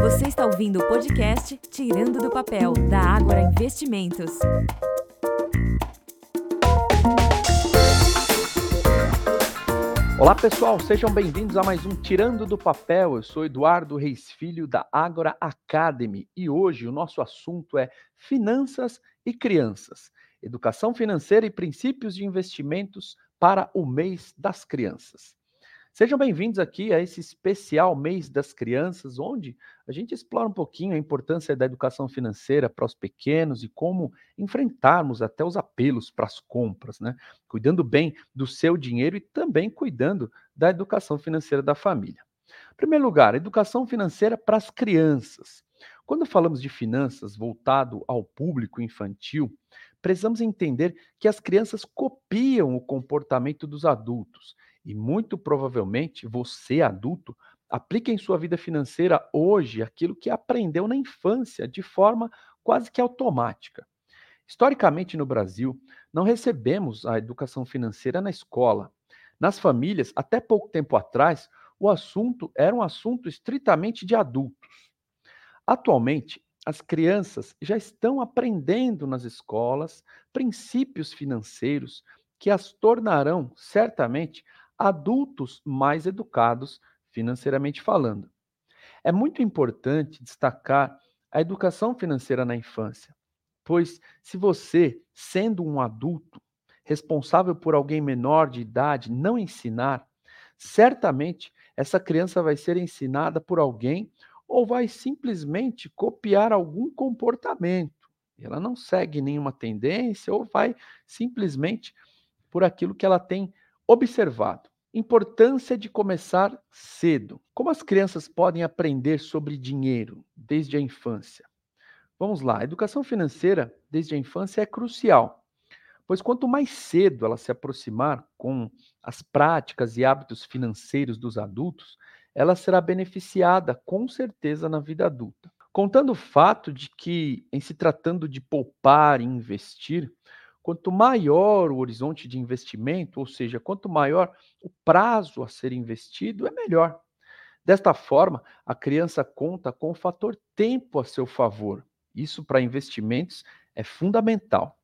Você está ouvindo o podcast Tirando do Papel, da Ágora Investimentos. Olá pessoal, sejam bem-vindos a mais um Tirando do Papel. Eu sou Eduardo Reis Filho da Ágora Academy e hoje o nosso assunto é finanças e crianças, educação financeira e princípios de investimentos para o mês das crianças. Sejam bem-vindos aqui a esse especial mês das crianças, onde a gente explora um pouquinho a importância da educação financeira para os pequenos e como enfrentarmos até os apelos para as compras, né? Cuidando bem do seu dinheiro e também cuidando da educação financeira da família. Em primeiro lugar, educação financeira para as crianças. Quando falamos de finanças voltado ao público infantil, precisamos entender que as crianças copiam o comportamento dos adultos e muito provavelmente você, adulto, aplica em sua vida financeira hoje aquilo que aprendeu na infância de forma quase que automática. Historicamente, no Brasil, não recebemos a educação financeira na escola. Nas famílias, até pouco tempo atrás, o assunto era um assunto estritamente de adultos. Atualmente, as crianças já estão aprendendo nas escolas princípios financeiros que as tornarão, certamente, adultos mais educados financeiramente falando. É muito importante destacar a educação financeira na infância, pois se você, sendo um adulto, responsável por alguém menor de idade, não ensinar, certamente essa criança vai ser ensinada por alguém ou vai simplesmente copiar algum comportamento. Ela não segue nenhuma tendência ou vai simplesmente por aquilo que ela tem observado. Importância de começar cedo. Como as crianças podem aprender sobre dinheiro desde a infância? Vamos lá, a educação financeira desde a infância é crucial, pois quanto mais cedo ela se aproximar com as práticas e hábitos financeiros dos adultos, ela será beneficiada com certeza na vida adulta. Contando o fato de que, em se tratando de poupar e investir, Quanto maior o horizonte de investimento, ou seja, quanto maior o prazo a ser investido, é melhor. Desta forma, a criança conta com o fator tempo a seu favor. Isso para investimentos é fundamental.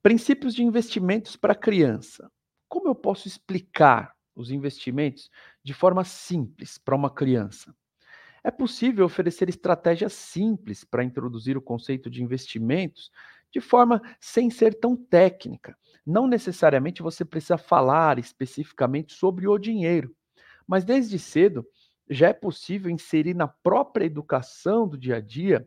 Princípios de investimentos para criança. Como eu posso explicar os investimentos de forma simples para uma criança? É possível oferecer estratégias simples para introduzir o conceito de investimentos de forma sem ser tão técnica. Não necessariamente você precisa falar especificamente sobre o dinheiro, mas desde cedo já é possível inserir na própria educação do dia a dia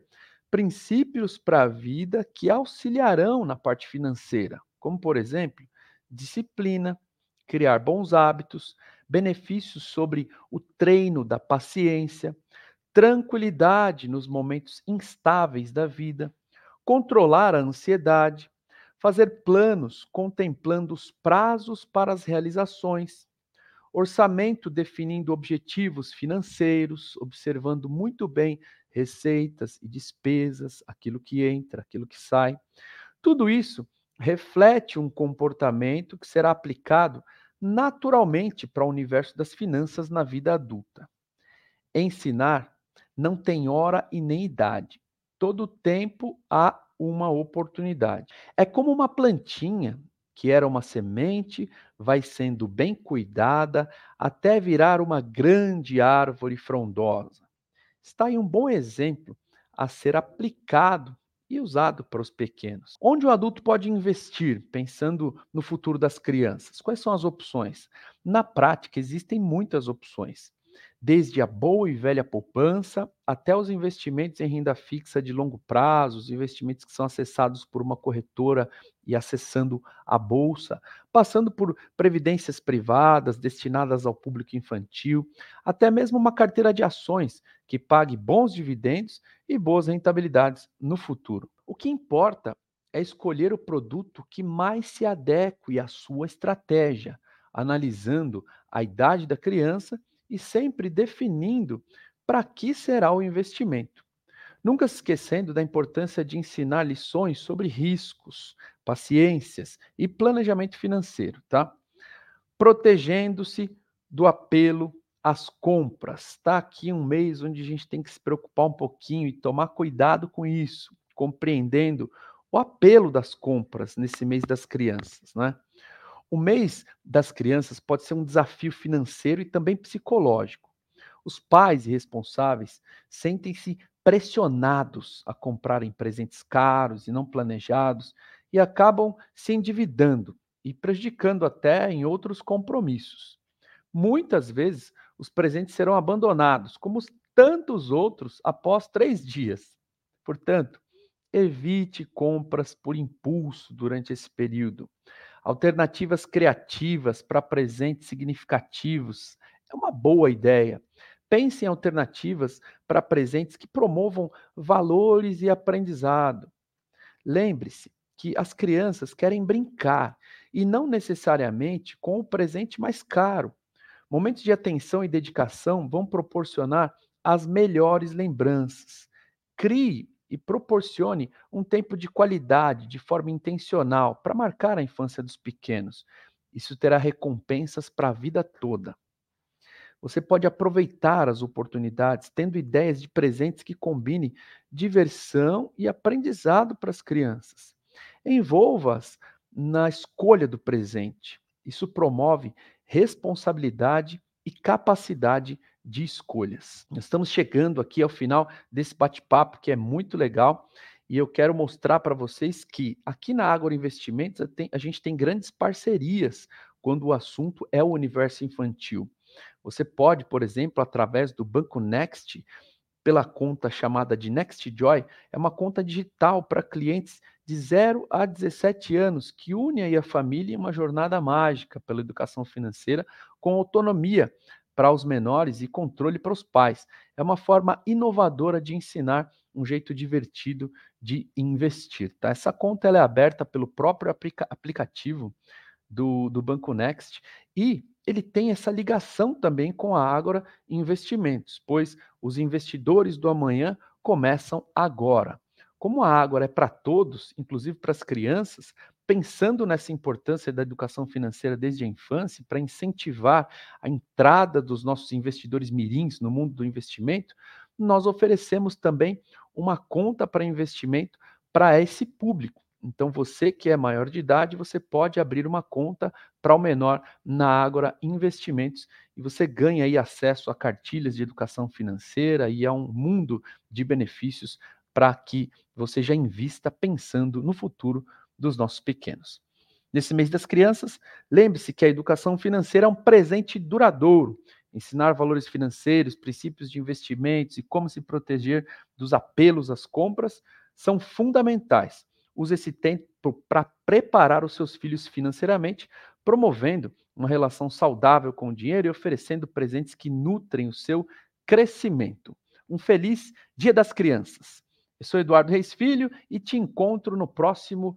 princípios para a vida que auxiliarão na parte financeira, como, por exemplo, disciplina, criar bons hábitos, benefícios sobre o treino da paciência, tranquilidade nos momentos instáveis da vida, controlar a ansiedade, fazer planos contemplando os prazos para as realizações, orçamento definindo objetivos financeiros, observando muito bem receitas e despesas, aquilo que entra, aquilo que sai. Tudo isso reflete um comportamento que será aplicado naturalmente para o universo das finanças na vida adulta. Ensinar não tem hora e nem idade todo tempo há uma oportunidade. É como uma plantinha que era uma semente, vai sendo bem cuidada até virar uma grande árvore frondosa. Está aí um bom exemplo a ser aplicado e usado para os pequenos. Onde o adulto pode investir, pensando no futuro das crianças? Quais são as opções? Na prática, existem muitas opções desde a boa e velha poupança até os investimentos em renda fixa de longo prazo, os investimentos que são acessados por uma corretora e acessando a bolsa, passando por previdências privadas destinadas ao público infantil, até mesmo uma carteira de ações que pague bons dividendos e boas rentabilidades no futuro. O que importa é escolher o produto que mais se adeque à sua estratégia, analisando a idade da criança e sempre definindo para que será o investimento. Nunca se esquecendo da importância de ensinar lições sobre riscos, paciências e planejamento financeiro, tá? Protegendo-se do apelo as compras. Está aqui um mês onde a gente tem que se preocupar um pouquinho e tomar cuidado com isso, compreendendo o apelo das compras nesse mês das crianças, né? O mês das crianças pode ser um desafio financeiro e também psicológico. Os pais e responsáveis sentem-se pressionados a comprarem presentes caros e não planejados e acabam se endividando e prejudicando até em outros compromissos. Muitas vezes, os presentes serão abandonados, como tantos outros, após três dias. Portanto, evite compras por impulso durante esse período. Alternativas criativas para presentes significativos é uma boa ideia. Pense em alternativas para presentes que promovam valores e aprendizado. Lembre-se que as crianças querem brincar e não necessariamente com o presente mais caro. Momentos de atenção e dedicação vão proporcionar as melhores lembranças. Crie e proporcione um tempo de qualidade de forma intencional para marcar a infância dos pequenos. Isso terá recompensas para a vida toda. Você pode aproveitar as oportunidades tendo ideias de presentes que combinem diversão e aprendizado para as crianças. Envolva-as na escolha do presente. Isso promove responsabilidade e capacidade de escolhas. Estamos chegando aqui ao final desse bate-papo que é muito legal e eu quero mostrar para vocês que aqui na Agora Investimentos a gente tem grandes parcerias quando o assunto é o universo infantil. Você pode, por exemplo, através do Banco Next, pela conta chamada de Next Joy, é uma conta digital para clientes de 0 a 17 anos, que une aí a família em uma jornada mágica pela educação financeira com autonomia para os menores e controle para os pais. É uma forma inovadora de ensinar um jeito divertido de investir. Tá? Essa conta ela é aberta pelo próprio aplica aplicativo do, do Banco Next e ele tem essa ligação também com a Ágora Investimentos, pois os investidores do amanhã começam agora. Como a Ágora é para todos, inclusive para as crianças, pensando nessa importância da educação financeira desde a infância, para incentivar a entrada dos nossos investidores mirins no mundo do investimento, nós oferecemos também uma conta para investimento para esse público. Então, você que é maior de idade, você pode abrir uma conta para o menor na Ágora Investimentos e você ganha aí acesso a cartilhas de educação financeira e a um mundo de benefícios para que você já invista pensando no futuro dos nossos pequenos. Nesse mês das crianças, lembre-se que a educação financeira é um presente duradouro. Ensinar valores financeiros, princípios de investimentos e como se proteger dos apelos às compras são fundamentais use esse tempo para preparar os seus filhos financeiramente, promovendo uma relação saudável com o dinheiro e oferecendo presentes que nutrem o seu crescimento. Um feliz Dia das Crianças. Eu sou Eduardo Reis Filho e te encontro no próximo